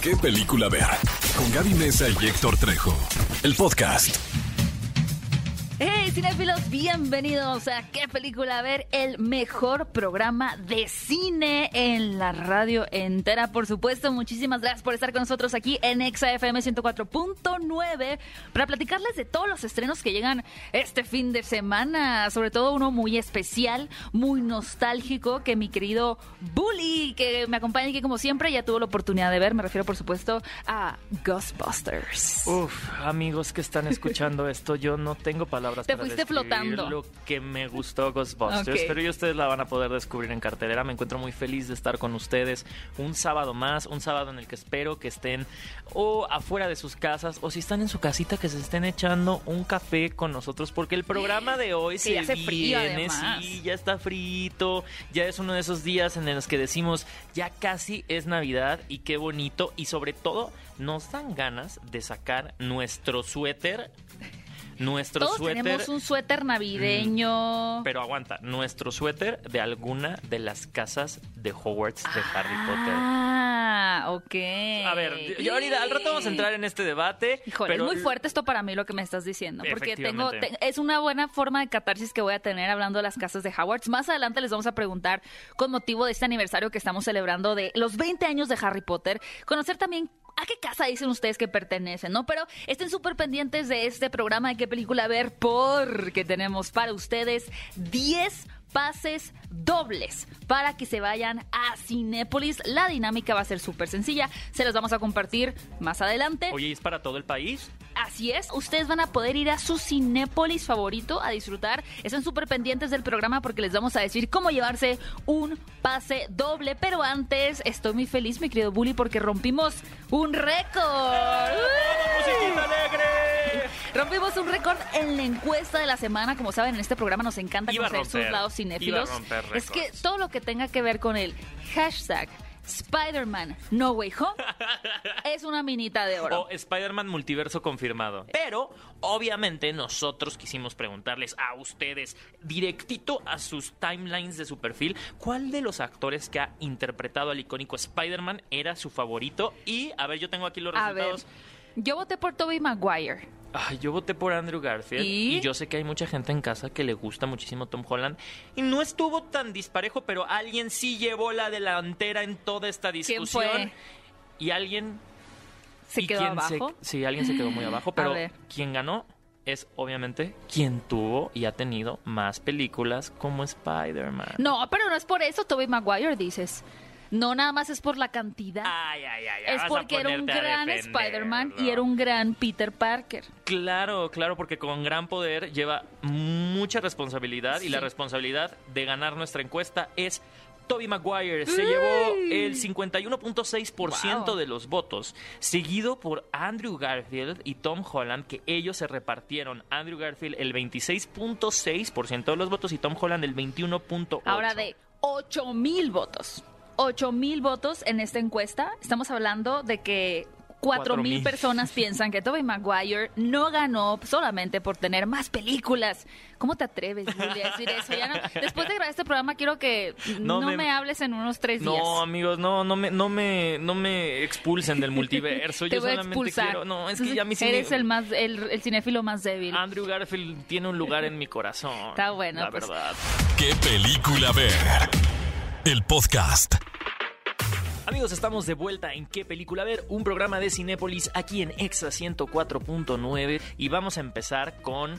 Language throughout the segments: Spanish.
qué película ver. Con Gaby Mesa y Héctor Trejo. El podcast. Hey, cinéfilos, bienvenidos a ¿Qué película? A ver, el mejor programa de cine en la radio entera, por supuesto. Muchísimas gracias por estar con nosotros aquí en ExaFM 104.9 para platicarles de todos los estrenos que llegan este fin de semana. Sobre todo uno muy especial, muy nostálgico, que mi querido Bully, que me acompaña aquí como siempre, ya tuvo la oportunidad de ver. Me refiero, por supuesto, a Ghostbusters. Uf, amigos que están escuchando esto, yo no tengo palabras Te fuiste flotando. lo que me gustó Ghostbusters, Ok. pero ya ustedes la van a poder descubrir en cartelera. Me encuentro muy feliz de estar con ustedes un sábado más, un sábado en el que espero que estén o afuera de sus casas o si están en su casita que se estén echando un café con nosotros porque el programa de hoy Sí, se hace frío, viene, sí, ya está frito, ya es uno de esos días en los que decimos ya casi es Navidad y qué bonito y sobre todo nos dan ganas de sacar nuestro suéter nuestro Todos suéter tenemos un suéter navideño. pero aguanta, nuestro suéter de alguna de las casas de Hogwarts de Harry Potter. Ah, ok. A ver, yo ahorita al rato vamos a entrar en este debate. Híjole, pero es muy fuerte esto para mí lo que me estás diciendo, porque tengo te- es una buena forma de catarsis que voy a tener hablando de las casas de Howards. Más adelante les vamos a preguntar con motivo de este aniversario que estamos celebrando de los 20 años de Harry Potter, conocer también a qué casa dicen ustedes que pertenecen, ¿no? Pero estén súper pendientes de este programa de qué película ver porque tenemos para ustedes 10 pases dobles para que se vayan a Cinépolis. La dinámica va a ser súper sencilla. Se los vamos a compartir más adelante. Oye, ¿es para todo el país? Así es, ustedes van a poder ir a su Cinépolis favorito a disfrutar. Están súper pendientes del programa porque les vamos a decir cómo llevarse un pase doble. Pero antes, estoy muy feliz, mi querido Bully, porque rompimos un récord. ¡Musiquita alegre! Rompimos un récord en la encuesta de la semana. Como saben, en este programa nos encanta Iba conocer sus lados cinéfilos. Es que todo lo que tenga que ver con el hashtag Spider-Man No Way Home es una minita de oro. O Spider-Man multiverso confirmado. Pero, obviamente, nosotros quisimos preguntarles a ustedes, directito a sus timelines de su perfil, ¿cuál de los actores que ha interpretado al icónico Spider-Man era su favorito? Y, a ver, yo tengo aquí los A ver, resultados. yo voté por Tobey Maguire. Ay, yo voté por Andrew Garfield ¿Y? ¿Y? yo sé que hay mucha gente en casa que le gusta muchísimo Tom Holland y no estuvo tan disparejo, pero alguien sí llevó la delantera en toda esta ¿Quién discusión fue? y alguien ¿Se ¿Y quedó abajo? sí, alguien se quedó muy abajo, pero quien ganó es obviamente quien tuvo y ha tenido más películas como Spider-Man. No, pero no es por eso, Tobey Maguire, dices. No, nada más es por la cantidad. Ay, ay, ay, es porque era un gran. Spider-Man y era un gran Peter Parker. Claro, claro, porque con gran poder lleva mucha responsabilidad y la responsabilidad de ganar nuestra encuesta es Toby Maguire. Se llevó el 51.6% Wow. de los votos, seguido por Andrew Garfield y Tom Holland, que ellos se repartieron. Andrew Garfield el 26.6% de los votos y Tom Holland el 21.8%. Ahora de 8 mil votos. 8 mil votos en esta encuesta. Estamos hablando de que 4 mil 4,000. personas piensan que Tobey Maguire no ganó solamente por tener más películas. ¿Cómo te atreves, Julia, a decir eso? Ya no- después de grabar este programa quiero que no, No me... me- hables en unos tres días. No, amigos, no, no me, no me, no me expulsen del multiverso. te Yo voy a solamente expulsar. quiero. No, es que ya mi cine- Eres el más, el, el cinéfilo más débil. Andrew Garfield tiene un lugar en mi corazón. Está bueno, La pues. verdad. ¿Qué película ver? El podcast. Amigos, estamos de vuelta en ¿Qué película ver? Un programa de Cinépolis aquí en Exa 104.9 y vamos a empezar con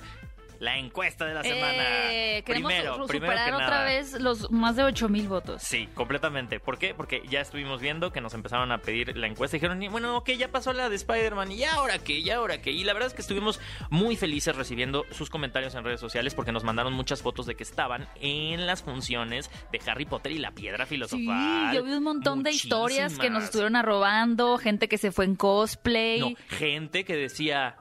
la encuesta de la semana. Eh, queremos primero, su- primero superar que otra nada. vez los más de 8 mil votos. Sí, completamente. ¿Por qué? Porque ya estuvimos viendo que nos empezaron a pedir la encuesta. y Dijeron, bueno, ok, ya pasó la de Spider-Man. ¿Y ahora qué? ¿Y ahora qué? Y la verdad es que estuvimos muy felices recibiendo sus comentarios en redes sociales porque nos mandaron muchas fotos de que estaban en las funciones de Harry Potter y la piedra Sí, filosofal. yo vi un montón de historias que nos estuvieron arrobando, gente que se fue en cosplay. No, gente que decía,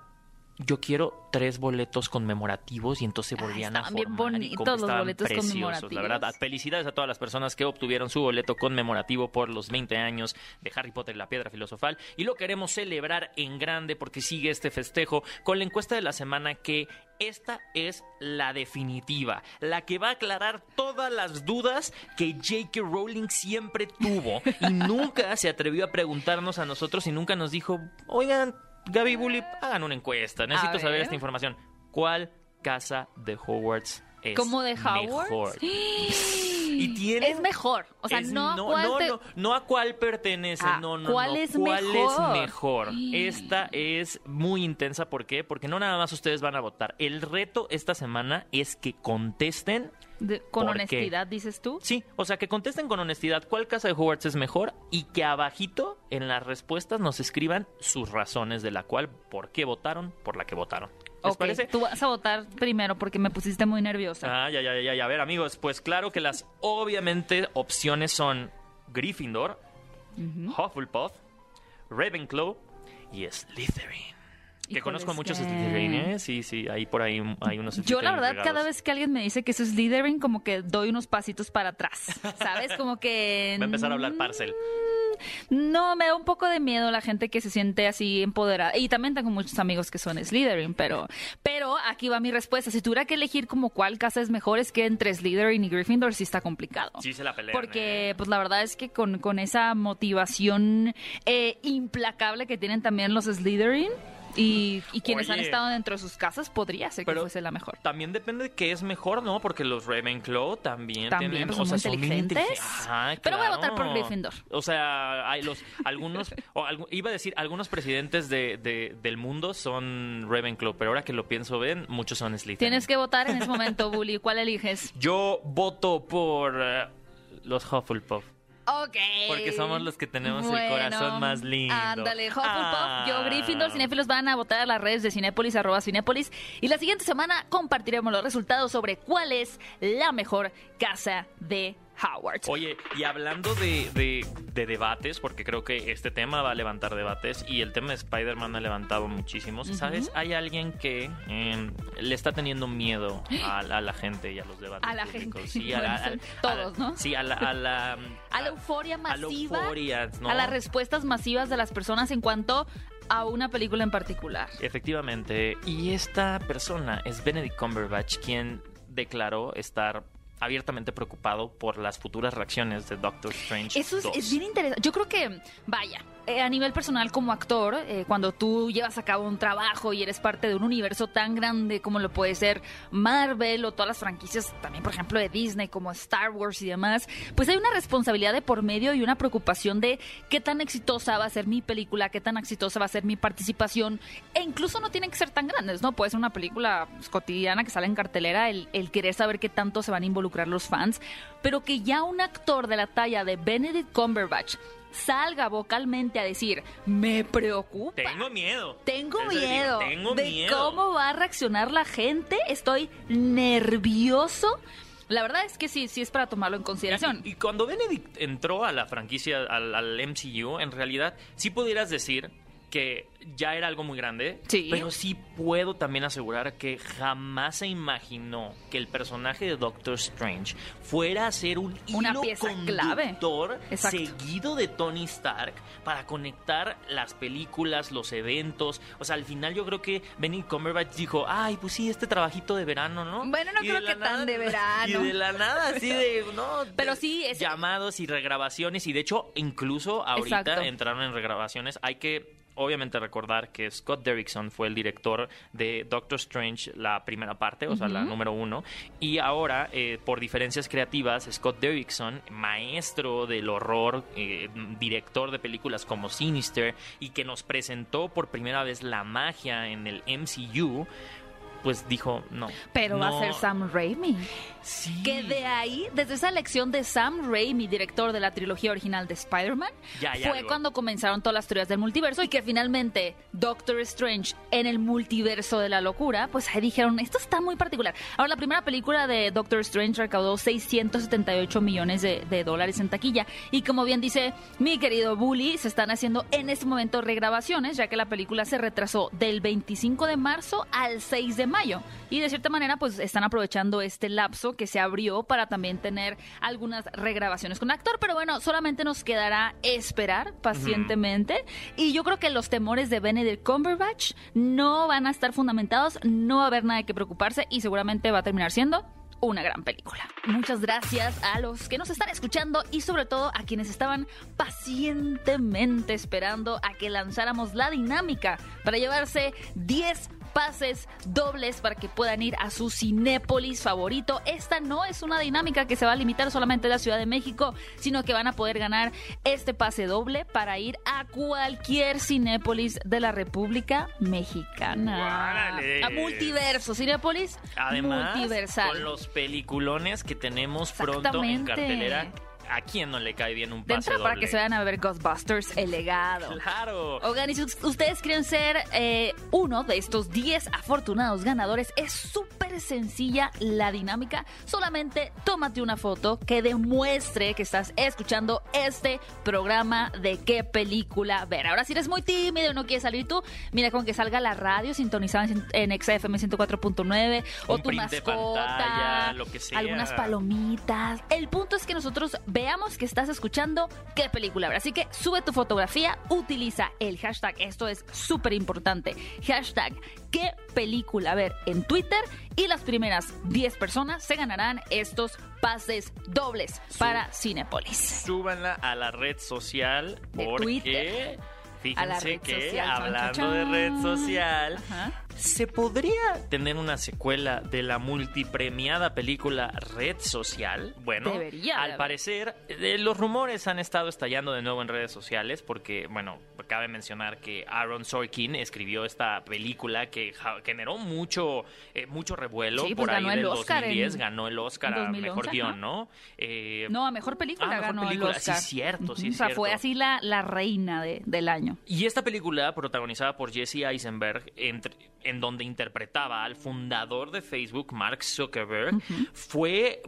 yo quiero tres boletos conmemorativos y entonces Ay, volvían a bien formar y bonitos como los estaban boletos preciosos, conmemorativos. La verdad, felicidades a todas las personas que obtuvieron su boleto conmemorativo por los 20 años de Harry Potter y la Piedra Filosofal y lo queremos celebrar en grande porque sigue este festejo con la encuesta de la semana que esta es la definitiva, la que va a aclarar todas las dudas que J.K. Rowling siempre tuvo y nunca se atrevió a preguntarnos a nosotros y nunca nos dijo, oigan, Gaby Bully, hagan una encuesta, necesito saber esta información. ¿Cuál casa de Hogwarts es ¿Como de Hogwarts? mejor? Y tiene Es mejor. O sea, es- no, no, cuál no, te- no, no a cuál pertenece, Ah, no, no, ¿cuál no, es ¿cuál mejor? es mejor? Esta es muy intensa, ¿por qué? Porque no nada más ustedes van a votar. El reto esta semana es que contesten, de- con honestidad, dices tú. sí, o sea, que contesten con honestidad cuál casa de Hogwarts es mejor y que abajito en las respuestas nos escriban sus razones de la cual, por qué votaron, por la que votaron. ¿Les Ok, parece? tú vas a votar primero porque me pusiste muy nerviosa. Ah, ya, ya, ya, ya. A ver, amigos, pues claro que las obviamente opciones son Gryffindor, Hufflepuff, Ravenclaw y Slytherin. Que conozco muchos que- Slytherin, ¿eh? Sí, sí, ahí por ahí hay unos Yo la verdad regados. cada vez que alguien me dice que eso es Slytherin como que doy unos pasitos para atrás, ¿sabes? Como que Va a empezar a hablar Parcel. No, me da un poco de miedo la gente que se siente así empoderada. Y también tengo muchos amigos que son Slytherin, pero, pero aquí va mi respuesta. Si tuviera que elegir como cuál casa es mejor, es que entre Slytherin y Gryffindor sí está complicado. Sí se la pelean, Porque, ¿eh? pues la verdad es que con, con esa motivación eh, implacable que tienen también los Slytherin y, y quienes han estado dentro de sus casas, podría ser que Pero fuese la mejor. También depende de qué es mejor, ¿no? Porque los Ravenclaw también, También, tienen, pues, o son sea, muy son inteligentes. Ajá, Pero voy a votar por Gryffindor. O sea, hay los algunos o iba a decir algunos presidentes de, de- del mundo son Ravenclaw, pero ahora que lo pienso bien, muchos son Slytherin. Tienes que votar en ese momento, Bully. ¿Cuál eliges? Yo voto por eh, los Hufflepuff. Ok. Porque somos los que tenemos el corazón más lindo. Ándale, Hufflepuff, Ah. yo, Gryffindor, Cinéfilos van a votar a las redes de Cinépolis, arroba Cinépolis. Y la siguiente semana compartiremos los resultados sobre cuál es la mejor casa de Howard. Oye, y hablando de, de- de debates, porque creo que este tema va a levantar debates y el tema de Spider-Man ha levantado muchísimos, ¿sabes? Hay alguien que eh, le está teniendo miedo a, a la gente y a los debates A la públicos. gente. Sí, a la- Bueno, son todos, a- ¿no? Sí, a la... A la, A la euforia a la masiva. euforia, ¿no? A las respuestas masivas de las personas en cuanto a una película en particular. Efectivamente. Y esta persona es Benedict Cumberbatch, quien declaró estar abiertamente preocupado por las futuras reacciones de Doctor Strange. Eso es, 2. es bien interesante. Yo creo que, vaya, eh, a nivel personal como actor, eh, cuando tú llevas a cabo un trabajo y eres parte de un universo tan grande como lo puede ser Marvel o todas las franquicias, también por ejemplo de Disney como Star Wars y demás, pues hay una responsabilidad de por medio y una preocupación de qué tan exitosa va a ser mi película, qué tan exitosa va a ser mi participación, e incluso no tienen que ser tan grandes, ¿no? Puede ser una película pues, cotidiana que sale en cartelera, el, el querer saber qué tanto se van a involucrar los fans, pero que ya un actor de la talla de Benedict Cumberbatch salga vocalmente a decir, me preocupa. Tengo miedo. Tengo miedo tengo de miedo. cómo va a reaccionar la gente. Estoy nervioso. La verdad es que sí, sí es para tomarlo en consideración. Y, y cuando Benedict entró a la franquicia, al, al MCU, en realidad sí pudieras decir que ya era algo muy grande, Sí. pero sí puedo también asegurar que jamás se imaginó que el personaje de Doctor Strange fuera a ser un Una hilo pieza clave. conductor Exacto. seguido de Tony Stark para conectar las películas, los eventos. O sea, al final yo creo que Benedict Cumberbatch dijo, ay, pues sí, este trabajito de verano, ¿no? Bueno, no Y creo que tan de verano. Y de la nada, así de, no. Pero de- sí, es- Llamados y regrabaciones. Y de hecho, incluso ahorita Exacto. entraron en regrabaciones. Hay que. Obviamente recordar que Scott Derrickson fue el director de Doctor Strange, la primera parte, o sea, la número uno. Y ahora, eh, por diferencias creativas, Scott Derrickson, maestro del horror, eh, director de películas como Sinister, y que nos presentó por primera vez la magia en el MCU, pues dijo no. Pero va a ser Sam Raimi. Sí. Que de ahí, desde esa elección de Sam Raimi, director de la trilogía original de Spider-Man, fue algo. cuando comenzaron todas las teorías del multiverso y que finalmente Doctor Strange en el multiverso de la locura, pues ahí dijeron, esto está muy particular. Ahora, la primera película de Doctor Strange recaudó 678 millones de, de dólares en taquilla y como bien dice mi querido Bully, se están haciendo en este momento regrabaciones, ya que la película se retrasó del 25 de marzo al 6 de mayo. Y de cierta manera, pues están aprovechando este lapso que se abrió para también tener algunas regrabaciones con actor. Pero bueno, solamente nos quedará esperar pacientemente. Y yo creo que los temores de Benedict Cumberbatch no van a estar fundamentados, no va a haber nada de que preocuparse y seguramente va a terminar siendo una gran película. Muchas gracias a los que nos están escuchando y sobre todo a quienes estaban pacientemente esperando a que lanzáramos la dinámica para llevarse 10 pases dobles para que puedan ir a su Cinépolis favorito. Esta no es una dinámica que se va a limitar solamente a la Ciudad de México, sino que van a poder ganar este pase doble para ir a cualquier Cinépolis de la República Mexicana. ¡Órale! A Multiverso, Cinépolis Además, Multiversal. con los peliculones que tenemos pronto en cartelera, ¿a quién no le cae bien un pase para doble? que se vayan a ver Ghostbusters, el legado. Claro. Oigan, y si ustedes quieren ser eh, uno de estos 10 afortunados ganadores, es súper sencilla la dinámica. Solamente tómate una foto que demuestre que estás escuchando este programa de qué película ver. Ahora, si eres muy tímido y no quieres salir tú, mira con que salga la radio sintonizada en, en XFM 104.9 o tu mascota, pantalla, lo que sea. algunas palomitas. El punto es que nosotros veamos que estás escuchando qué película ver. Así que sube tu fotografía, utiliza el hashtag, esto es súper importante, hashtag qué película ver en Twitter y las primeras 10 personas se ganarán estos pases dobles para Cinepolis. Súbanla a la red social De porque Twitter. fíjense que social, hablando de red social Ajá. ¿Se podría tener una secuela de la multipremiada película Red Social? Bueno, Debería de al parecer eh, los rumores han estado estallando de nuevo en redes sociales porque, bueno, cabe mencionar que Aaron Sorkin escribió esta película que generó mucho eh, mucho revuelo Sí, pues por ahí ganó el del Oscar en- 2010, ganó el Oscar a 2011, mejor guion. ¿no? Eh, No, a mejor película Ah, mejor ganó película, el Oscar. sí, cierto, sí, O sea, fue así la, la reina de- del año. Y esta película, protagonizada por Jesse Eisenberg, entre- en donde interpretaba al fundador de Facebook, Mark Zuckerberg, fue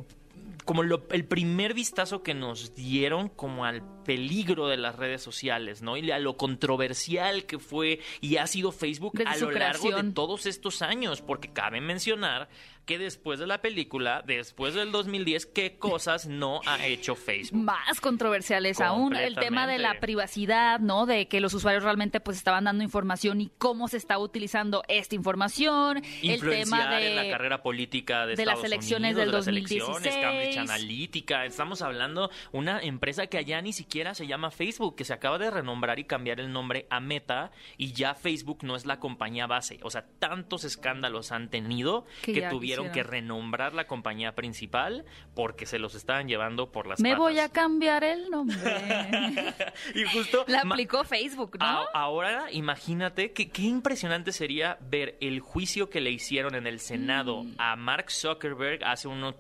como lo- el primer vistazo que nos dieron como al peligro de las redes sociales, ¿no? Y a lo controversial que fue y ha sido Facebook Desde a lo largo de todos estos años, porque cabe mencionar que después de la película, después del 2010, qué cosas no ha hecho Facebook. más controversiales aún el tema de la privacidad, ¿no? De que los usuarios realmente pues estaban dando información y cómo se está utilizando esta información, el influenciar tema de en la carrera política de, de las Estados elecciones Unidos, del de las elecciones, 2016. Cambridge Analytica. Estamos hablando una empresa que allá ni siquiera se llama Facebook, que se acaba de renombrar y cambiar el nombre a Meta y ya Facebook no es la compañía base. O sea, tantos escándalos han tenido Que tuvieron que renombrar la compañía principal porque se los estaban llevando por las me patas. voy a cambiar el nombre. y justo la aplicó Facebook, ¿no? a- ahora, imagínate que qué impresionante sería ver el juicio que le hicieron en el Senado Mm. a Mark Zuckerberg hace unos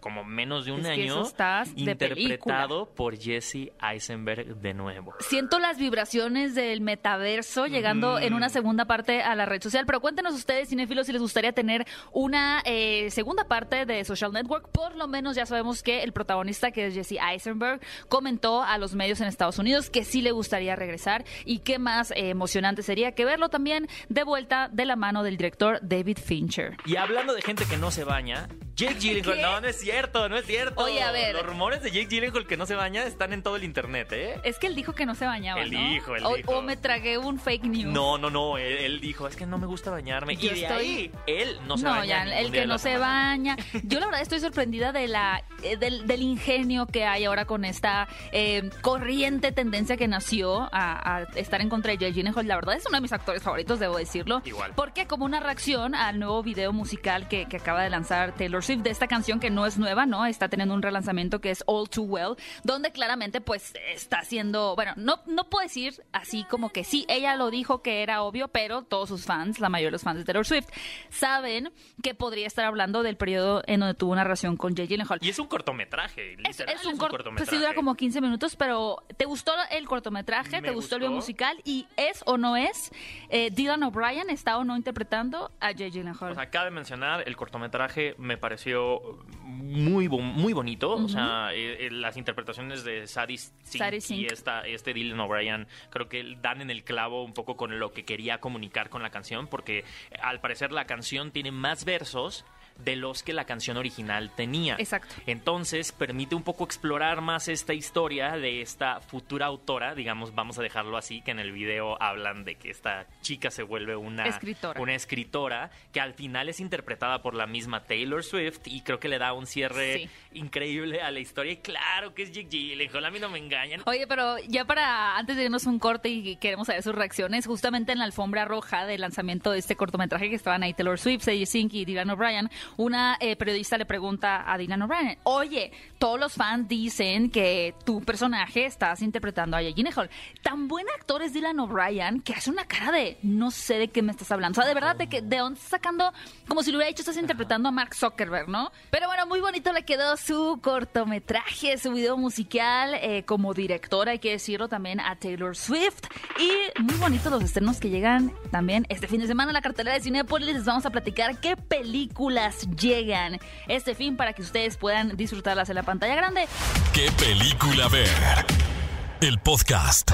como menos de un Es año, estás de interpretado por Jesse Eisenberg de nuevo. Siento las vibraciones del metaverso llegando en una segunda parte a la red social, pero cuéntenos ustedes, cinéfilos, si les gustaría tener una eh, segunda parte de Social Network. Por lo menos ya sabemos que el protagonista, que es Jesse Eisenberg, comentó a los medios en Estados Unidos que sí le gustaría regresar y qué más eh, emocionante sería que verlo también de vuelta de la mano del director David Fincher. Y hablando de gente que no se baña, Jake Gyllenhaal, ¿Qué? no, no es cierto, no es cierto. Oye, a ver. Los rumores de Jake Gyllenhaal que no se baña están en todo el internet, ¿eh? Es que él dijo que no se bañaba, Él ¿no? dijo, él o, dijo. o me tragué un fake news. No, no, no, él, él dijo, es que no me gusta bañarme. Yo y de estoy- ahí, él no se No, baña. ya, ningún el que no se baña. Yo la verdad estoy sorprendida de la eh, del, del ingenio que hay ahora con esta eh, corriente tendencia que nació a, a estar en contra de Jake Gyllenhaal. La verdad es uno de mis actores favoritos, debo decirlo. Igual. Porque como una reacción al nuevo video musical que, que acaba de lanzar Taylor Taylor Swift de esta canción que no es nueva, ¿no? Está teniendo un relanzamiento que es All Too Well, donde claramente pues está haciendo, bueno, no, no puedo decir así como que sí, ella lo dijo que era obvio, pero todos sus fans, la mayoría de los fans de Taylor Swift, saben que podría estar hablando del periodo en donde tuvo una relación con Jay Gyllenhaal. Y es un cortometraje, Es, literal, es un, cor- cortometraje. Pues sí, dura como 15 minutos, pero ¿te gustó el cortometraje? Me ¿Te gustó, el video gustó. musical? ¿Y es o no es eh, Dylan O'Brien está o no interpretando a Jay Gyllenhaal? O sea, cabe mencionar, el cortometraje me pareció muy, muy bonito. O sea, eh, eh, las interpretaciones de Sadie Sink y esta, este Dylan O'Brien creo que dan en el clavo un poco con lo que quería comunicar con la canción, porque eh, al parecer la canción tiene más versos de los que la canción original tenía. Exacto. Entonces permite un poco explorar más esta historia de esta futura autora, digamos, vamos a dejarlo así, que en el video hablan de que esta chica se vuelve una Escritora. una escritora que al final es interpretada por la misma Taylor Swift y creo que le da un cierre Sí. increíble a la historia. Y claro que es Jake Gyllenhaal, a mí no me engañan. Oye, pero ya para antes de irnos un corte y queremos saber sus reacciones, justamente en la alfombra roja del lanzamiento de este cortometraje que estaban ahí Taylor Swift, Sadie Sink y Dylan O'Brien, una eh, periodista le pregunta a Dylan O'Brien, oye, todos los fans dicen que tu personaje estás interpretando a Jake Gyllenhaal. Tan buen actor es Dylan O'Brien que hace una cara de no sé de qué me estás hablando. O sea, de verdad, de, que, de dónde estás sacando, como si lo hubiera dicho, estás interpretando a Mark Zuckerberg, ¿no? Pero bueno, muy bonito le quedó su cortometraje, su video musical eh, como directora, hay que decirlo también a Taylor Swift. Y muy bonitos los estrenos que llegan también este fin de semana a la cartelera de Cinepolis. Les vamos a platicar qué películas llegan este fin para que ustedes puedan disfrutarlas en la pantalla grande. ¿Qué película ver? El podcast.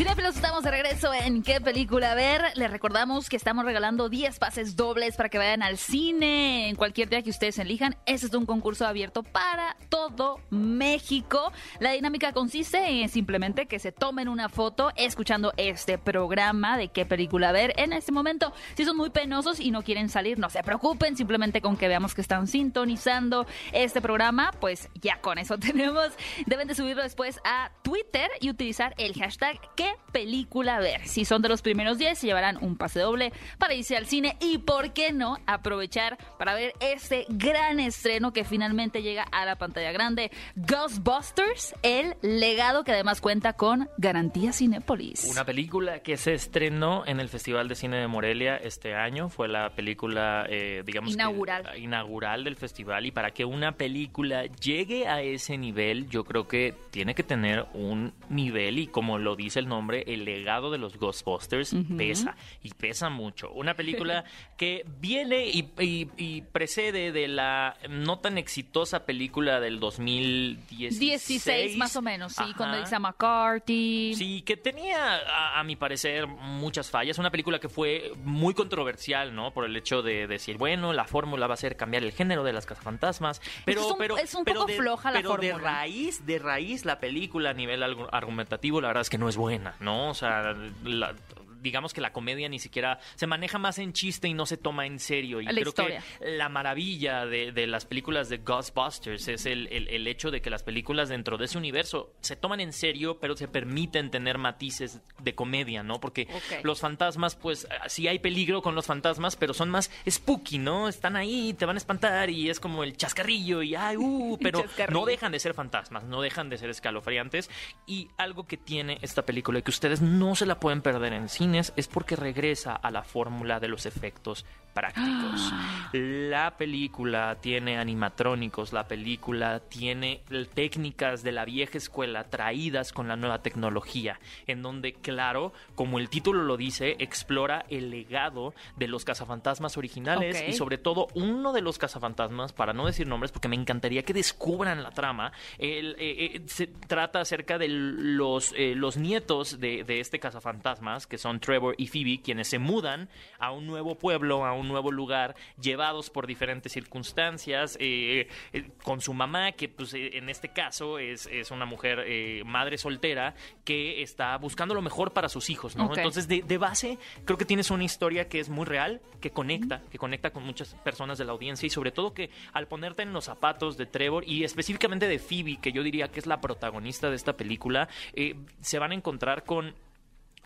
Cinefilos, estamos de regreso en ¿Qué película ver? Les recordamos que estamos regalando 10 pases dobles para que vayan al cine en cualquier día que ustedes elijan. Este es un concurso abierto para todo México. La dinámica consiste en simplemente que se tomen una foto escuchando este programa de ¿Qué película ver? En este momento, si son muy penosos y no quieren salir, no se preocupen, simplemente con que veamos que están sintonizando este programa, pues ya con eso tenemos. Deben de subirlo después a Twitter y utilizar el hashtag qué película ver. Si son de los primeros 10, se llevarán un pase doble para irse al cine y, ¿por qué no?, aprovechar para ver este gran estreno que finalmente llega a la pantalla grande, Ghostbusters, el legado que además cuenta con Garantía Cinépolis. Una película que se estrenó en el Festival de Cine de Morelia este año. Fue la película, eh, digamos, que, Inaugural. ah, inaugural del festival. Y para que una película llegue a ese nivel, yo creo que tiene que tener un nivel. Y como lo dice el nombre, el legado de los Ghostbusters pesa. Y pesa mucho. Una película que viene y, y- y precede de la no tan exitosa película del 2016. 16 más o menos, sí, con Ajá. Melissa McCarthy. Sí, que tenía, a, a mi parecer, muchas fallas. Una película que fue muy controversial, ¿no? Por el hecho de decir, bueno, la fórmula va a ser cambiar el género de las cazafantasmas. Pero, Es un- pero, es un pero poco de, floja la pero de fórmula. raíz, de raíz, la película a nivel argumentativo, la verdad es que no es buena, ¿no? O sea, la- digamos que la comedia ni siquiera se maneja más en chiste y no se toma en serio. Y La creo historia. que la maravilla de, de las películas de Ghostbusters es el, el- el hecho de que las películas dentro de ese universo se toman en serio, pero se permiten tener matices de comedia, ¿no? Porque los fantasmas, pues sí hay peligro con los fantasmas, pero son más spooky, ¿no? Están ahí, te van a espantar y es como el chascarrillo y ay, uh, pero no dejan de ser fantasmas, no dejan de ser escalofriantes. Y algo que tiene esta película y que ustedes no se la pueden perder en es porque regresa a la fórmula de los efectos prácticos. La película tiene animatrónicos, la película tiene técnicas de la vieja escuela traídas con la nueva tecnología, en donde, claro, como el título lo dice, explora el legado de los cazafantasmas originales y sobre todo uno de los cazafantasmas, para no decir nombres, porque me encantaría que descubran la trama, el, eh, eh, se trata acerca de los, eh, los nietos de, de este cazafantasmas, que son Trevor y Phoebe, quienes se mudan a un nuevo pueblo, a un nuevo lugar, llevados por diferentes circunstancias, eh, eh, con su mamá, que pues eh, en este caso es, es una mujer madre soltera que está buscando lo mejor para sus hijos, ¿no? Entonces, de, de base, creo que tienes una historia que es muy real, que conecta, que conecta con muchas personas de la audiencia y sobre todo que al ponerte en los zapatos de Trevor y específicamente de Phoebe, que yo diría que es la protagonista de esta película, eh, se van a encontrar con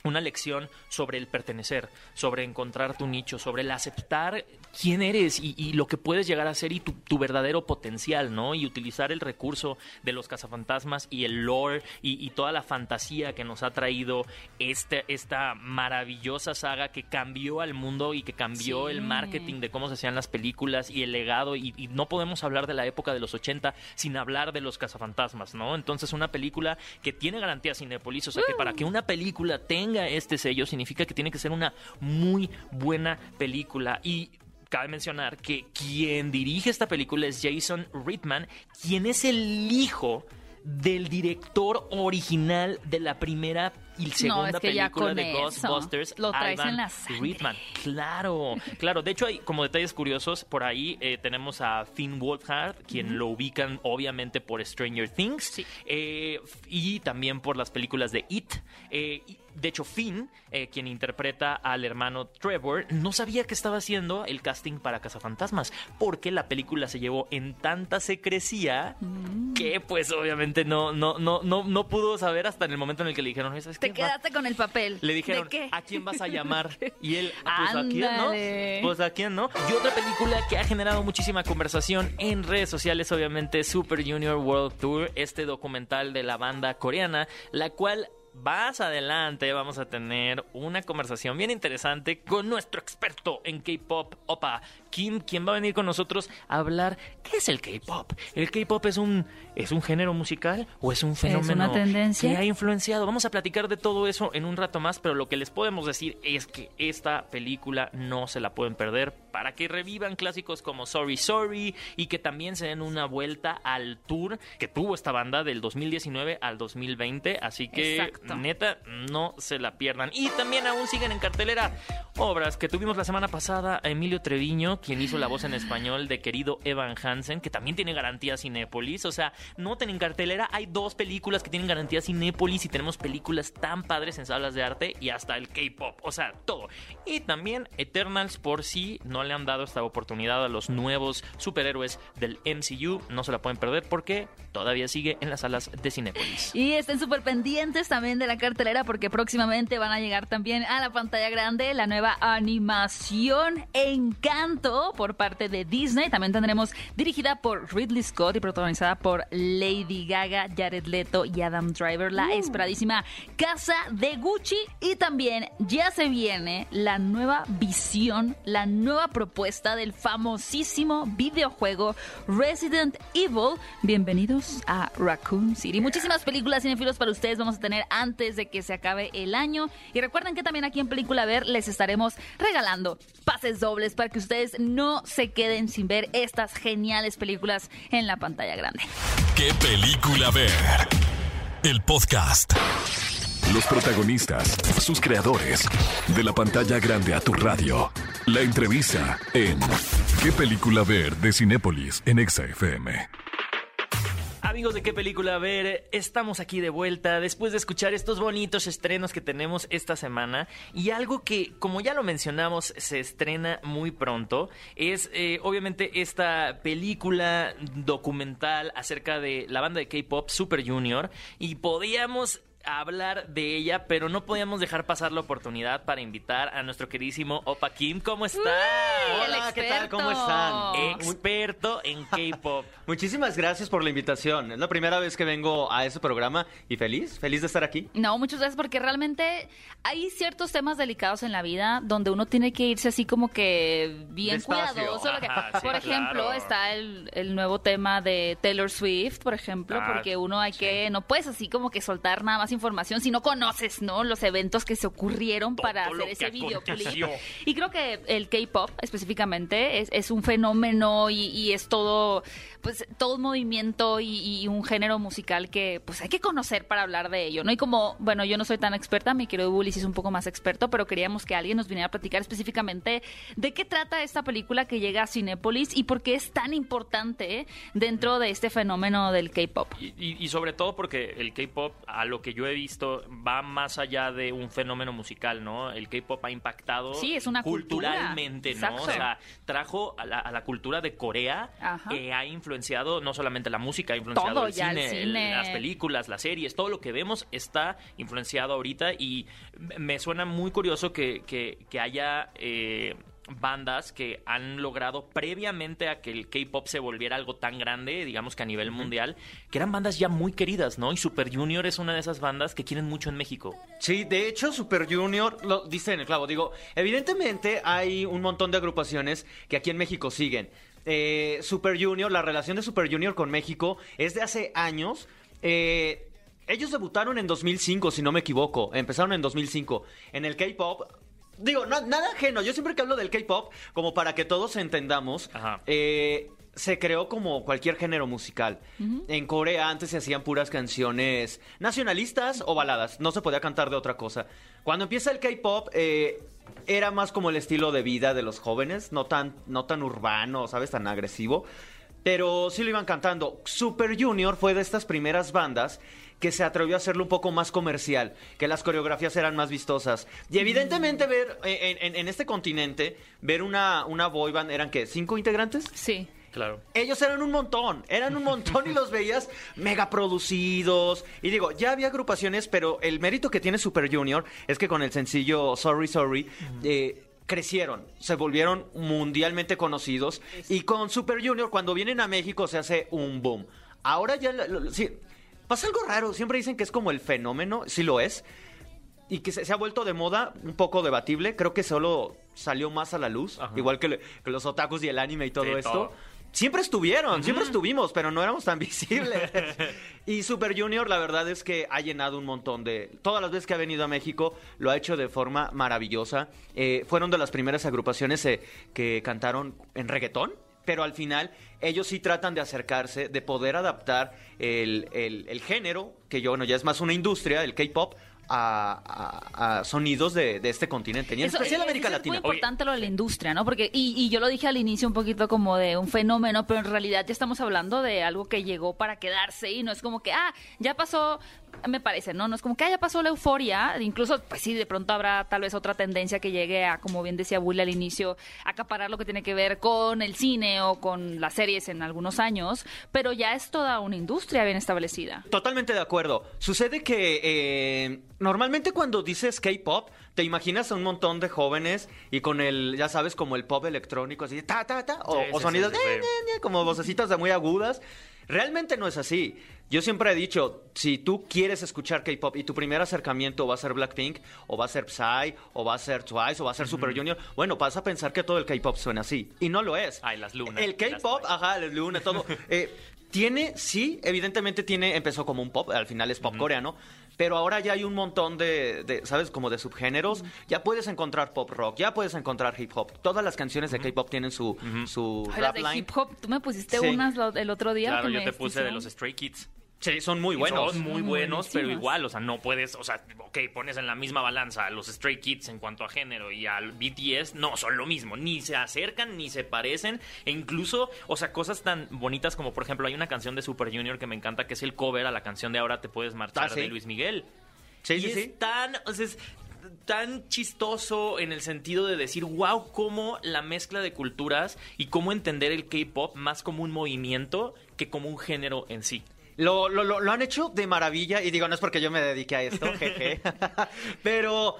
una lección sobre el pertenecer, sobre encontrar tu nicho, sobre el aceptar quién eres y, y lo que puedes llegar a ser y tu, tu, verdadero potencial, ¿no? Y utilizar el recurso de los cazafantasmas y el lore y, y toda la fantasía que nos ha traído este, esta maravillosa saga que cambió al mundo y que cambió Sí. el marketing de cómo se hacían las películas y el legado y, y no podemos hablar de la época de los 80 sin hablar de los cazafantasmas, ¿no? Entonces una película que tiene garantía Cinepolis, o sea que para que una película tenga este sello significa que tiene que ser una muy buena película. Y cabe mencionar que quien dirige esta película es Jason Reitman, quien es el hijo del director original de la primera y segunda es que ya película de eso Ghostbusters, lo traes Ivan en la. Reitman. Claro, claro. De hecho, hay como detalles curiosos. Por ahí eh, tenemos a Finn Wolfhard, quien lo ubican obviamente por Stranger Things. Sí. eh, y también por las películas de It. Eh, de hecho, Finn, eh, quien interpreta al hermano Trevor, no sabía que estaba haciendo el casting para Cazafantasmas, porque la película se llevó en tanta secrecía Mm. que, pues, obviamente no, no, no, no, no pudo saber hasta en el momento en el que le dijeron, ¿sabes Te quedaste con el papel. le dijeron, ¿De qué? ¿a quién vas a llamar? Y él, pues a quién, ¿no? Pues a quién, ¿no? Y otra película que ha generado muchísima conversación en redes sociales, obviamente, Super Junior World Tour, este documental de la banda coreana, la cual más adelante vamos a tener una conversación bien interesante con nuestro experto en K-pop, Opa Kim, quien va a venir con nosotros a hablar qué es el K-pop. ¿El K-pop es un es un género musical o es un fenómeno una tendencia? que ha influenciado? Vamos a platicar de todo eso en un rato más, pero lo que les podemos decir es que esta película no se la pueden perder para que revivan clásicos como Sorry Sorry y que también se den una vuelta al tour que tuvo esta banda del 2019 al 2020, así que Exacto. neta no se la pierdan. Y también aún siguen en cartelera obras que tuvimos la semana pasada a Emilio Treviño, quien hizo la voz en español de querido Evan Hansen, que también tiene garantía Cinépolis, o sea, noten en cartelera hay dos películas que tienen garantía Cinépolis y tenemos películas tan padres en salas de arte y hasta el K-pop, o sea, todo. Y también Eternals por si no le han dado esta oportunidad a los nuevos superhéroes del MCU, no se la pueden perder porque todavía sigue en las salas de Cinépolis. Y estén súper pendientes también de la cartelera porque próximamente van a llegar también a la pantalla grande la nueva animación Encanto por parte de Disney. También tendremos dirigida por Ridley Scott y protagonizada por Lady Gaga, Jared Leto y Adam Driver, la esperadísima Casa de Gucci. Y también ya se viene la nueva visión, la nueva propuesta del famosísimo videojuego Resident Evil. Bienvenidos a Raccoon City. Muchísimas películas cinefilos para ustedes vamos a tener antes de que se acabe el año. Y recuerden que también aquí en Película Ver les estaremos regalando pases dobles para que ustedes no se queden sin ver estas geniales películas en la pantalla grande. ¿Qué película ver? El podcast. Los protagonistas, sus creadores. De la pantalla grande a tu radio. La entrevista en ¿Qué película ver? de Cinépolis en Exa FM. Amigos de qué película ver, estamos aquí de vuelta después de escuchar estos bonitos estrenos que tenemos esta semana. Y algo que, como ya lo mencionamos, se estrena muy pronto es eh, obviamente esta película documental acerca de la banda de K-pop Super Junior. Y podíamos hablar de ella, pero no podíamos dejar pasar la oportunidad para invitar a nuestro queridísimo Opa Kim. ¿Cómo está? Hola, ¿qué tal? ¿Cómo están? Experto en K-pop. Muchísimas gracias por la invitación. Es la primera vez que vengo a este programa y feliz, feliz de estar aquí. No, muchas gracias porque realmente hay ciertos temas delicados en la vida donde uno tiene que irse así como que bien Despacio. cuidadoso. sí, por ejemplo, claro. está el, el nuevo tema de Taylor Swift, por ejemplo, Ah, porque uno hay que, no puedes así como que soltar nada más información si no conoces, ¿no? Los eventos que se ocurrieron Todo para hacer ese videoclip. Y creo que el K-pop específicamente es, es un fenómeno y, y es todo, pues, todo un movimiento y, y un género musical que pues hay que conocer para hablar de ello, ¿no? Y como, bueno, yo no soy tan experta, mi querido Bully es un poco más experto, pero queríamos que alguien nos viniera a platicar específicamente de qué trata esta película que llega a Cinépolis y por qué es tan importante dentro de este fenómeno del K-pop. Y sobre todo porque el K-pop, a lo que yo yo he visto va más allá de un fenómeno musical, ¿no? El K-pop ha impactado Sí, es una cultura. culturalmente, ¿no? Exacto. O sea, trajo a la, a la cultura de Corea Ajá. que ha influenciado no solamente la música, ha influenciado Todo el, ya, el cine, el- cine. las películas, las series, todo lo que vemos está influenciado ahorita y me suena muy curioso que, que, que haya eh, bandas que han logrado previamente a que el K-pop se volviera algo tan grande, digamos que a nivel mundial, que eran bandas ya muy queridas, ¿no? Y Super Junior es una de esas bandas que quieren mucho en México. Sí, de hecho, Super Junior lo dice en el clavo. Digo, evidentemente hay un montón de agrupaciones que aquí en México siguen. Eh, Super Junior, la relación de Super Junior con México es de hace años. Eh, ellos debutaron en 2005, si no me equivoco. Empezaron en 2005. En el K-pop. Digo, no- nada ajeno. Yo siempre que hablo del K-pop, como para que todos entendamos, Ajá. eh, se creó como cualquier género musical. En Corea antes se hacían puras canciones nacionalistas o baladas. No se podía cantar de otra cosa. Cuando empieza el K-pop, eh, era más como el estilo de vida de los jóvenes, no tan, no tan urbano, ¿sabes? Tan agresivo. Pero sí lo iban cantando. Super Junior fue de estas primeras bandas que se atrevió a hacerlo un poco más comercial, que las coreografías eran más vistosas. Y evidentemente ver en, en- en este continente, ver una, una boy band, ¿eran qué? ¿Cinco integrantes? Sí. Claro. Ellos eran un montón, eran un montón y los veías mega producidos. Y digo, ya había agrupaciones, pero el mérito que tiene Super Junior es que con el sencillo Sorry, Sorry, eh, crecieron, se volvieron mundialmente conocidos. Y con Super Junior, cuando vienen a México, se hace un boom. Ahora ya, lo- lo- sí, pasa algo raro, siempre dicen que es como el fenómeno, sí lo es. Y que se, se ha vuelto de moda, un poco debatible. Creo que solo salió más a la luz. Ajá. Igual que, le- que los otakus y el anime y todo Sí, esto. todo. Siempre estuvieron, siempre estuvimos, pero no éramos tan visibles. y Super Junior, la verdad es que ha llenado un montón de... Todas las veces que ha venido a México, lo ha hecho de forma maravillosa. Eh, fueron de las primeras agrupaciones eh, que cantaron en reggaetón. Pero al final, ellos sí tratan de acercarse, de poder adaptar el, el- el género, que yo, bueno, ya es más una industria, el K-pop, a, a- a sonidos de, de este continente, y en Eso- especial eh, América eso Latina. Es muy importante lo de la industria, ¿no? Porque, y, y yo lo dije al inicio un poquito como de un fenómeno, pero en realidad ya estamos hablando de algo que llegó para quedarse y no es como que, ah, ya pasó, me parece, ¿no? No es como que, ah, ya pasó la euforia. Incluso, pues sí, de pronto habrá tal vez otra tendencia que llegue a, como bien decía Bully al inicio, acaparar lo que tiene que ver con el cine o con las series en algunos años, pero ya es toda una industria bien establecida. Totalmente de acuerdo. Sucede que eh, normalmente cuando dices K-pop, te imaginas a un montón de jóvenes y con el, ya sabes, como el pop electrónico, así, ta, ta, ta, o, Sí, o sonidos, sí, como vocecitas de muy agudas. Realmente no es así. Yo siempre he dicho, si tú quieres escuchar K-pop y tu primer acercamiento va a ser Blackpink, o va a ser Psy, o va a ser Twice, o va a ser Super Junior, bueno, vas a pensar que todo el K-pop suena así. Y no lo es. Ay, las lunas, El K-pop, ajá, las lunas, todo. eh, tiene, sí, evidentemente tiene, empezó como un pop, al final es pop coreano, pero ahora ya hay un montón de, de, ¿sabes? Como de subgéneros. Ya puedes encontrar pop rock, ya puedes encontrar hip hop. Todas las canciones de K-pop tienen su, su Ay, las rap de line. hip hop, tú me pusiste Sí. unas lo- el otro día. Claro, que yo me te puse de los Stray Kids. Sí, son muy buenos. Son muy buenos, pero igual, o sea, no puedes, o sea, ok, pones en la misma balanza a los Stray Kids en cuanto a género y al BTS, no, son lo mismo, ni se acercan, ni se parecen, e incluso, o sea, cosas tan bonitas como, por ejemplo, hay una canción de Super Junior que me encanta, que es el cover a la canción de Ahora te puedes marchar Ah, sí. de Luis Miguel. Sí, y sí, es sí. tan, o sea, es tan chistoso en el sentido de decir, wow, cómo la mezcla de culturas y cómo entender el K-pop más como un movimiento que como un género en sí. Lo, lo, lo, lo han hecho de maravilla y digo, no es porque yo me dedique a esto, jeje. Pero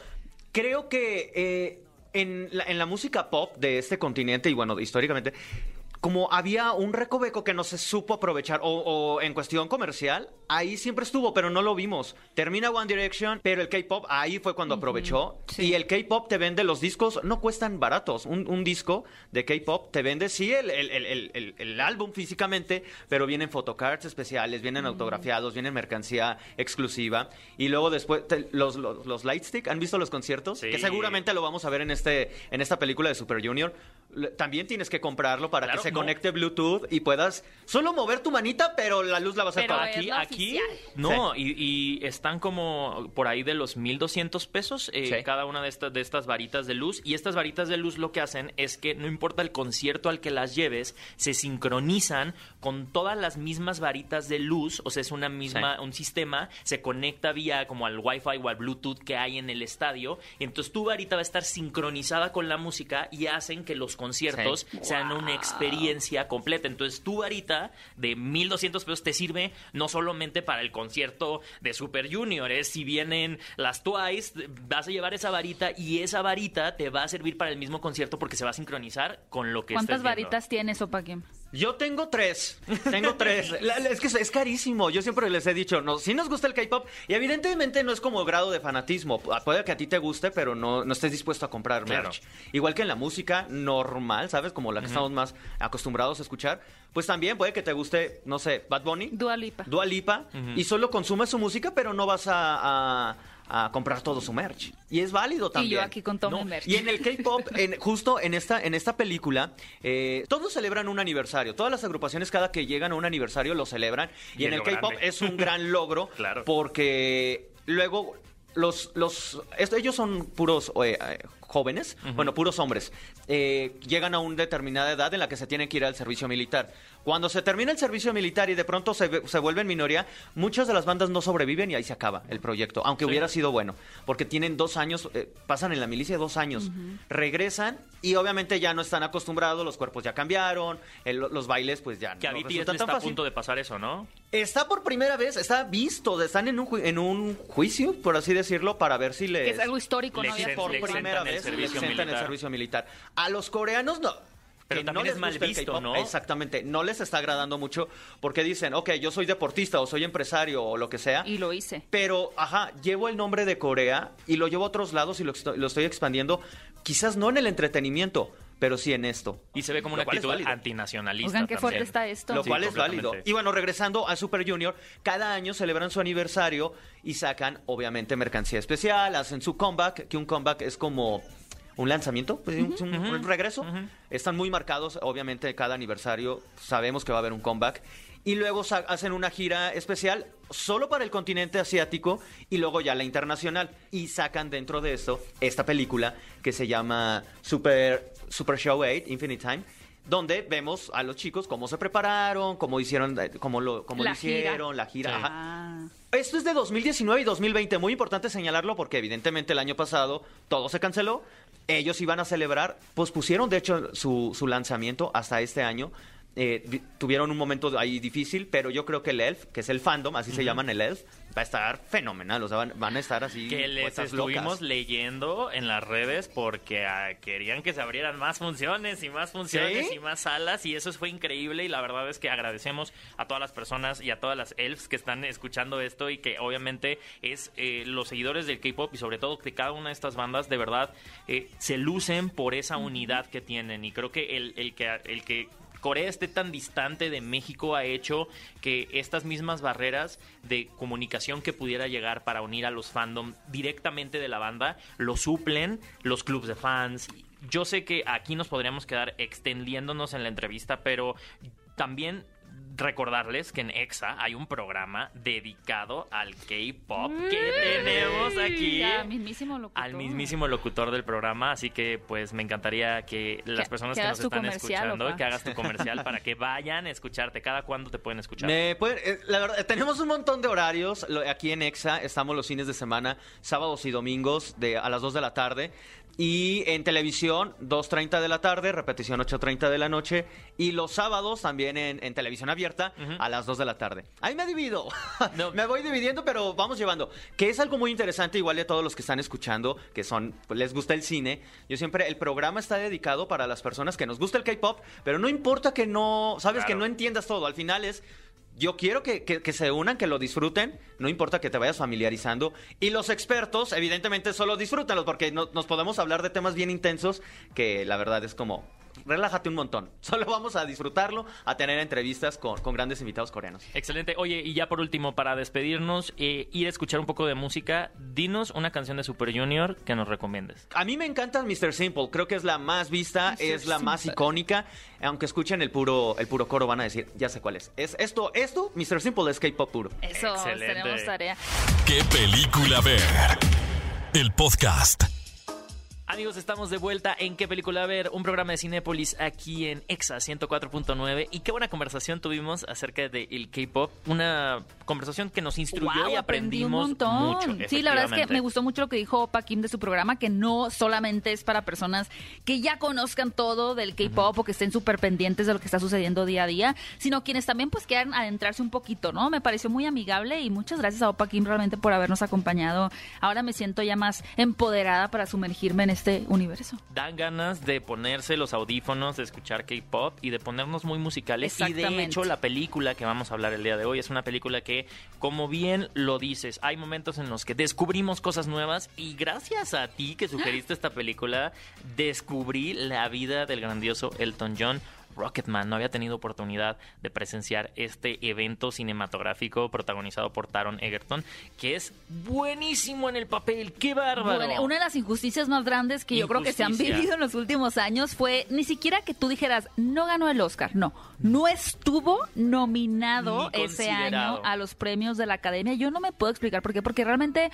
creo que eh, en, la, en la música pop de este continente y bueno, históricamente, como había un recoveco que no se supo aprovechar o, o en cuestión comercial, ahí siempre estuvo, pero no lo vimos. Termina One Direction, pero el K-pop ahí fue cuando aprovechó. Sí. Y el K-pop te vende los discos, no cuestan baratos. Un, un disco de K-pop te vende, sí, el, el- el- el- álbum físicamente, pero vienen photocards especiales, vienen autografiados, vienen mercancía exclusiva. Y luego después, te- los, los, los Lightstick, ¿han visto los conciertos? Sí. Que seguramente lo vamos a ver en, este, en esta película de Super Junior. También tienes que comprarlo para Claro, que se. Conecte Bluetooth y puedas solo mover tu manita, pero la luz la vas a Pero apagar. es Aquí, la aquí, oficial. no, y, y están como por ahí de los 1200 pesos eh, Sí. cada una de estas, de estas varitas de luz. Y estas varitas de luz lo que hacen es que no importa el concierto al que las lleves, se sincronizan con todas las mismas varitas de luz. O sea, es una misma, un sistema, se conecta vía como al Wi-Fi o al Bluetooth que hay en el estadio. Y entonces tu varita va a estar sincronizada con la música y hacen que los conciertos Sí. sean una experiencia completa. Entonces tu varita de 1200 pesos te sirve no solamente para el concierto de Super Junior, es si vienen las Twice, vas a llevar esa varita y esa varita te va a servir para el mismo concierto porque se va a sincronizar con lo que ¿Cuántas estés varitas tienes, Opa Kim? Yo tengo tres. Tengo tres. La- la- es que es, es carísimo. Yo siempre les he dicho, no, si nos gusta el K-pop, y evidentemente no es como grado de fanatismo. Puede que a ti te guste, pero no, no estés dispuesto a comprar Claro. merch. Igual que en la música normal, ¿sabes? Como la que estamos más acostumbrados a escuchar. Pues también puede que te guste, no sé, Bad Bunny. Dua Lipa. Dua Lipa y solo consumes su música, pero no vas a, a- a comprar todo su merch. Y es válido Y también. yo aquí con todo No, mi merch. Y en el K-pop, en- justo en esta, en esta película, eh, todos celebran un aniversario. Todas las agrupaciones, cada que llegan a un aniversario, lo celebran. Y, Y en el K-pop es un gran logro. Claro. Porque luego. Los, los, esto- ellos son puros eh, eh, jóvenes, bueno, puros hombres. Eh, llegan a una determinada edad en la que se tienen que ir al servicio militar. Cuando se termina el servicio militar y de pronto se, ve- se vuelven minoría, muchas de las bandas no sobreviven y ahí se acaba el proyecto, aunque Sí. hubiera sido bueno, porque tienen dos años, eh, pasan en la milicia dos años, regresan y obviamente ya no están acostumbrados, los cuerpos ya cambiaron, el- los bailes pues ya Que a no BTS tan está a punto de pasar eso, ¿no? Está por primera vez, está visto, están en un, ju- en un juicio, por así decirlo, para ver si les... Que es algo histórico, Le ¿no? Había por primera el vez le servicio exentan el militar. servicio militar. A los coreanos no. Pero que también les es mal visto, ¿no? Exactamente, no les está agradando mucho porque dicen, ok, yo soy deportista o soy empresario o lo que sea. Y lo hice. Pero, ajá, llevo el nombre de Corea y lo llevo a otros lados y lo, esto- lo estoy expandiendo, quizás no en el entretenimiento, pero sí en esto. Y se ve como Lo una actitud antinacionalista. Oigan, qué fuerte está esto. Lo Sí, cual es válido. Y bueno, regresando a Super Junior, cada año celebran su aniversario y sacan, obviamente, mercancía especial, hacen su comeback, que un comeback es como un lanzamiento, pues, un, un- un regreso. Están muy marcados, obviamente, cada aniversario sabemos que va a haber un comeback. Y luego hacen una gira especial solo para el continente asiático y luego ya la internacional. Y sacan dentro de esto esta película que se llama Super, Super Show 8, Infinite Time donde vemos a los chicos cómo se prepararon, cómo hicieron, eh, cómo lo, cómo La lo gira. hicieron, la gira. Sí. ajá. Ah. Esto es de 2019 y 2020, muy importante señalarlo porque evidentemente el año pasado todo se canceló. Ellos iban a celebrar, pospusieron de hecho su, su lanzamiento hasta este año. Eh, vi- tuvieron un momento ahí difícil, pero yo creo que el Elf, que es el fandom, así se llaman el Elf, va a estar fenomenal. O sea, van, van a estar así. Que les estuvimos locas. leyendo en las redes porque ah, querían que se abrieran más funciones y más funciones ¿Sí? y más salas y eso fue increíble y la verdad es que agradecemos a todas las personas y a todas las elfs que están escuchando esto y que obviamente es eh, los seguidores del K-pop y sobre todo que cada una de estas bandas de verdad eh, se lucen por esa unidad que tienen y creo que el, el que el que Corea esté tan distante de México ha hecho que estas mismas barreras de comunicación que pudiera llegar para unir a los fandom directamente de la banda lo suplen los clubs de fans. Yo sé que aquí nos podríamos quedar extendiéndonos en la entrevista, pero también recordarles que en EXA hay un programa dedicado al K-pop que tenemos aquí Al mismísimo locutor. al mismísimo locutor del programa, así que pues me encantaría que las personas que nos están escuchando, opa. que hagas tu comercial para que vayan a escucharte. ¿Cada cuándo te pueden escuchar? Me pueden- eh, la verdad, tenemos un montón de horarios. Lo- Aquí en EXA estamos los fines de semana, sábados y domingos de, a las 2 de la tarde. Y en televisión, 2.30 de la tarde, repetición 8.30 de la noche. Y los sábados también en, en televisión abierta a las 2 de la tarde. Ahí me divido. No. me voy dividiendo, pero vamos llevando. Que es algo muy interesante, igual de todos los que están escuchando, que son, pues, les gusta el cine. Yo siempre, el programa está dedicado para las personas que nos gusta el K-pop, pero no importa que no, sabes, que no entiendas todo. Al final es yo quiero que, que- que se unan, que lo disfruten, no importa que te vayas familiarizando. Y los expertos, evidentemente, solo disfrútenlos, porque no- nos podemos hablar de temas bien intensos que la verdad es como relájate un montón. Solo vamos a disfrutarlo, a tener entrevistas con, con grandes invitados coreanos. Excelente. Oye, y ya por último, para despedirnos, eh, ir a escuchar un poco de música, dinos una canción de Super Junior que nos recomiendes. A mí me encanta Mr. Simple, creo que es la más vista, Mr. es la más icónica. Aunque escuchen el puro, el puro coro, van a decir, ya sé cuál es. es esto, esto, Mr. Simple es K-pop puro. Eso, Excelente. tenemos tarea. ¿Qué película ver? El podcast. Amigos, estamos de vuelta en ¿Qué película ver? Un programa de Cinépolis aquí en EXA 104.9 y qué buena conversación tuvimos acerca del K-pop. Una conversación que nos instruyó y aprendí un aprendimos montón. mucho. sí, la verdad es que me gustó mucho lo que dijo Opa Kim de su programa, que no solamente es para personas que ya conozcan todo del K-pop o que estén súper pendientes de lo que está sucediendo día a día, sino quienes también pues quieran adentrarse un poquito, ¿no? Me pareció muy amigable y muchas gracias a Opa Kim realmente por habernos acompañado. Ahora me siento ya más empoderada para sumergirme en este universo. Dan ganas de ponerse los audífonos, de escuchar K-pop y de ponernos muy musicales. Y de hecho, la película que vamos a hablar el día de hoy es una película que, como bien lo dices, hay momentos en los que descubrimos cosas nuevas y gracias a ti que sugeriste esta película, descubrí la vida del grandioso Elton John. Rocketman no había tenido oportunidad de presenciar este evento cinematográfico protagonizado por Taron Egerton, que es buenísimo en el papel. ¡Qué bárbaro! Bueno, una de las injusticias más grandes que yo creo que se han vivido en los últimos años fue ni siquiera que tú dijeras, no ganó el Oscar, no, no estuvo nominado ese año a los premios de la Academia. Yo no me puedo explicar por qué, porque realmente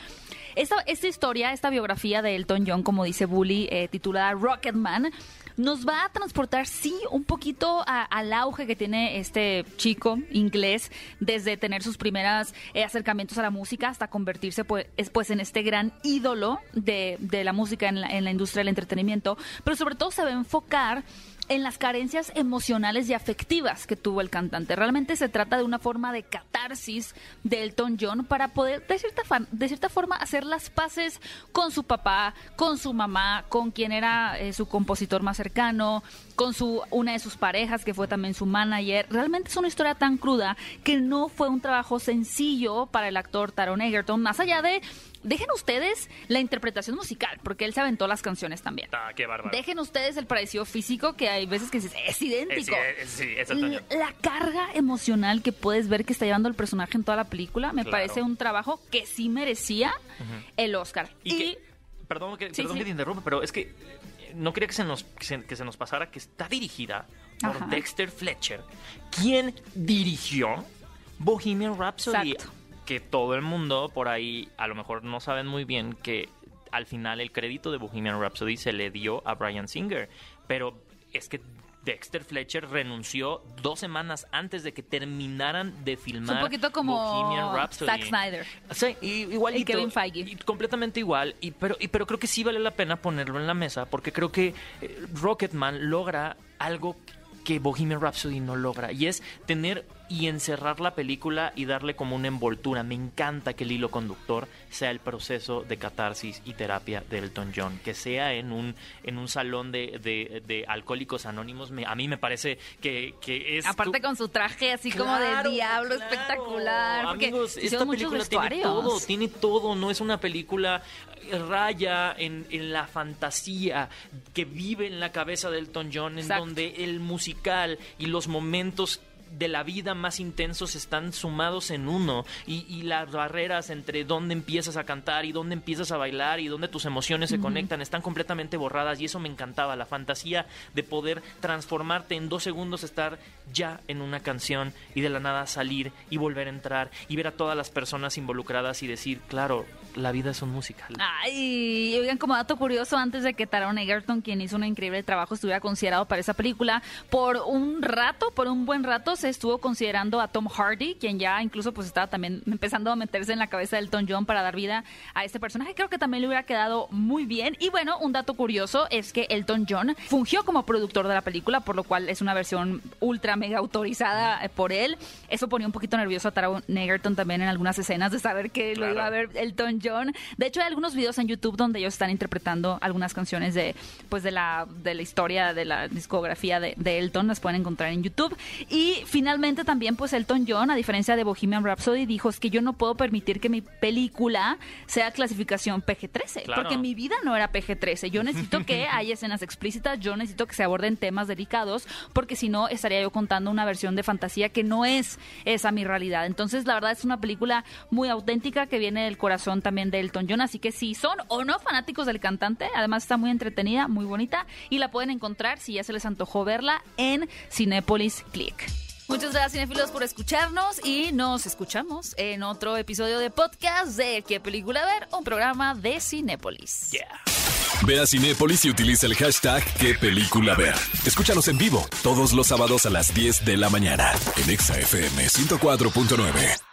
esta, esta historia, esta biografía de Elton John, como dice Bully, eh, titulada Rocketman, nos va a transportar, sí, un poquito a- al auge que tiene este chico inglés desde tener sus primeras eh, acercamientos a la música hasta convertirse pues, es, pues, en este gran ídolo de, de la música en la, en la industria del entretenimiento, pero sobre todo se va a enfocar en las carencias emocionales y afectivas que tuvo el cantante. Realmente se trata de una forma de catarsis de Elton John para poder, de cierta, forma, hacer las paces con su papá, con su mamá, con quien era eh, su compositor más cercano, con su una de sus parejas, que fue también su manager. Realmente es una historia tan cruda que no fue un trabajo sencillo para el actor Taron Egerton, más allá de... Dejen ustedes la interpretación musical, porque él se aventó las canciones también. Ah, qué bárbaro. Dejen ustedes el parecido físico, que hay veces que dices, es idéntico. Es- sí, es Elton L- John. la carga emocional que puedes ver que está llevando el personaje en toda la película me Claro. parece un trabajo que sí merecía el Oscar. Y, que, perdón, que, Sí, perdón sí. que te interrumpa, pero es que no quería que se nos, que se, que se nos pasara que está dirigida por Ajá. Dexter Fletcher, quien dirigió Bohemian Rhapsody. Exacto. Que todo el mundo por ahí a lo mejor no saben muy bien que al final el crédito de Bohemian Rhapsody se le dio a Brian Singer. Pero es que Dexter Fletcher renunció dos semanas antes de que terminaran de filmar un poquito como Bohemian Rhapsody. Zack Snyder. Sí, y, igualito. Y Kevin Feige. Y completamente igual. Y, pero, y, pero creo que sí vale la pena ponerlo en la mesa porque creo que eh, Rocketman logra algo que Bohemian Rhapsody no logra. Y es tener y encerrar la película y darle como una envoltura. Me encanta que el hilo conductor sea el proceso de catarsis y terapia de Elton John. Que sea en un, en un salón de, de- de alcohólicos anónimos. Me- a mí me parece que, que es... Aparte con su traje así como de diablo claro. espectacular. Amigos, esta película tiene todo, tiene todo. No es una película eh, raya en, en la fantasía que vive en la cabeza de Elton John, en Exacto. donde el musical y los momentos de la vida más intensos están sumados en uno y, y las barreras entre dónde empiezas a cantar y dónde empiezas a bailar y dónde tus emociones se conectan están completamente borradas y eso me encantaba, la fantasía de poder transformarte en dos segundos, estar ya en una canción y de la nada salir y volver a entrar y ver a todas las personas involucradas y decir, claro, la vida es un musical. Ay, oigan, como dato curioso, antes de que Taron Egerton, quien hizo un increíble trabajo, estuviera considerado para esa película, por un rato, por un buen rato, se estuvo considerando a Tom Hardy, quien ya incluso pues estaba también empezando a meterse en la cabeza de Elton John para dar vida a este personaje. Creo que también le hubiera quedado muy bien. Y bueno, un dato curioso es que Elton John fungió como productor de la película, por lo cual es una versión ultra mega autorizada eh, por él. Eso ponía un poquito nervioso a Taron Egerton también en algunas escenas de saber que lo iba a ver Elton John. De hecho, hay algunos videos en YouTube donde ellos están interpretando algunas canciones de, pues, de la, de la historia, de la discografía de, de Elton. Las pueden encontrar en YouTube. Y finalmente también pues Elton John, a diferencia de Bohemian Rhapsody, dijo es que yo no puedo permitir que mi película sea clasificación PG-13, Claro. porque mi vida no era PG-13. Yo necesito que haya escenas explícitas, yo necesito que se aborden temas delicados, porque si no estaría yo contando una versión de fantasía que no es esa mi realidad. Entonces, la verdad es una película muy auténtica que viene del corazón también de Elton John, así que si son o no fanáticos del cantante, además está muy entretenida, muy bonita y la pueden encontrar si ya se les antojó verla en Cinepolis Click. Muchas gracias, cinefilos, por escucharnos y nos escuchamos en otro episodio de podcast de ¿Qué película ver? Un programa de Cinépolis. Ve a Cinépolis y utiliza el hashtag qué película ver. Escúchanos en vivo todos los sábados a las 10 de la mañana en Exa FM 104.9.